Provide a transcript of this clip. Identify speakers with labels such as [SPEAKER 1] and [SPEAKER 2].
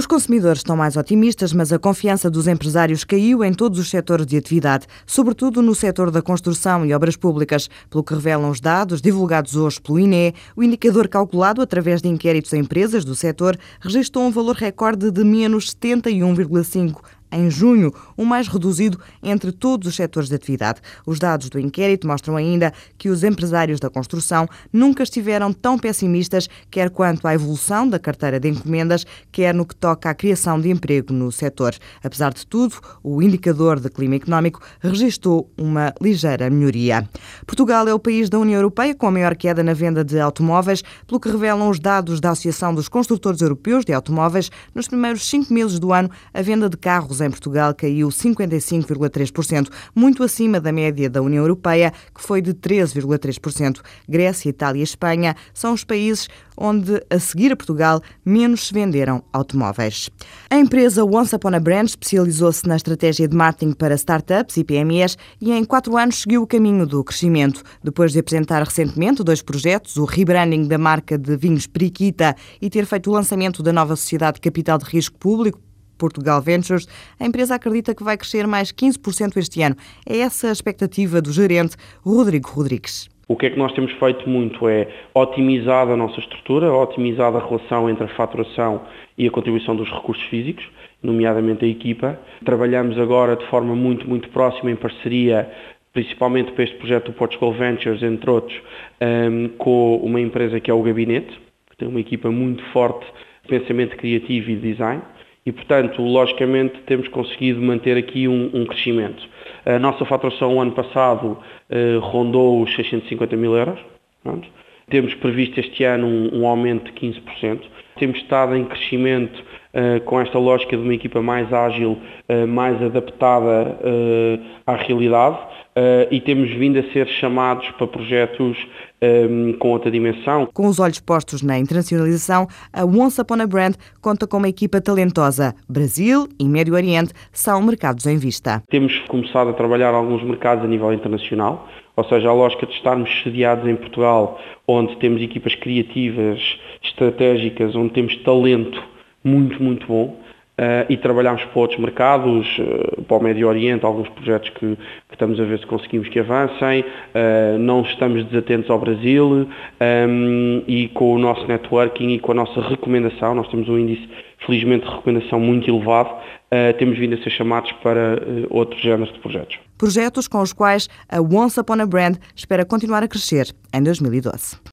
[SPEAKER 1] Os consumidores estão mais otimistas, mas a confiança dos empresários caiu em todos os setores de atividade, sobretudo no setor da construção e obras públicas. Pelo que revelam os dados divulgados hoje pelo INE, o indicador calculado através de inquéritos a empresas do setor registrou um valor recorde de menos 71,5 em junho, o mais reduzido entre todos os setores de atividade. Os dados do inquérito mostram ainda que os empresários da construção nunca estiveram tão pessimistas, quer quanto à evolução da carteira de encomendas, quer no que toca à criação de emprego no setor. Apesar de tudo, o indicador de clima económico registrou uma ligeira melhoria. Portugal é o país da União Europeia com a maior queda na venda de automóveis, pelo que revelam os dados da Associação dos Construtores Europeus de Automóveis. Nos primeiros cinco meses do ano, a venda de carros em Portugal caiu 55,3%, muito acima da média da União Europeia, que foi de 13,3%. Grécia, Itália e Espanha são os países onde, a seguir a Portugal, menos se venderam automóveis. A empresa Once Upon a Brand especializou-se na estratégia de marketing para startups e PMEs e em quatro anos seguiu o caminho do crescimento. Depois de apresentar recentemente dois projetos, o rebranding da marca de vinhos Periquita e ter feito o lançamento da nova sociedade de capital de risco público Portugal Ventures, a empresa acredita que vai crescer mais 15% este ano. É essa a expectativa do gerente Rodrigo Rodrigues.
[SPEAKER 2] O que é que nós temos feito muito é otimizar a nossa estrutura, otimizar a relação entre a faturação e a contribuição dos recursos físicos, nomeadamente a equipa. Trabalhamos agora de forma muito, muito próxima em parceria principalmente para este projeto do Portugal Ventures, entre outros, um, com uma empresa que é o Gabinete, que tem uma equipa muito forte de pensamento criativo e design e, portanto, logicamente, temos conseguido manter aqui um, um crescimento. A nossa faturação o ano passado eh, rondou os 650 mil euros. Pronto. Temos previsto este ano um, um, aumento de 15%. Temos estado em crescimento com esta lógica de uma equipa mais ágil, eh, mais adaptada à realidade e temos vindo a ser chamados para projetos com outra dimensão.
[SPEAKER 1] Com os olhos postos na internacionalização, a Once Upon a Brand conta com uma equipa talentosa. Brasil e Médio Oriente são mercados em vista.
[SPEAKER 2] Temos começado a trabalhar alguns mercados a nível internacional, ou seja, a lógica de estarmos sediados em Portugal, onde temos equipas criativas, estratégicas, onde temos talento muito, muito bom Uh, e trabalhamos para outros mercados, uh, para o Médio Oriente, alguns projetos que, que, estamos a ver se conseguimos que avancem, uh, não estamos desatentos ao Brasil um, e com o nosso networking e com a nossa recomendação, nós temos um índice, felizmente, de recomendação muito elevado, temos vindo a ser chamados para outros géneros de projetos.
[SPEAKER 1] Projetos com os quais a Once Upon a Brand espera continuar a crescer em 2012.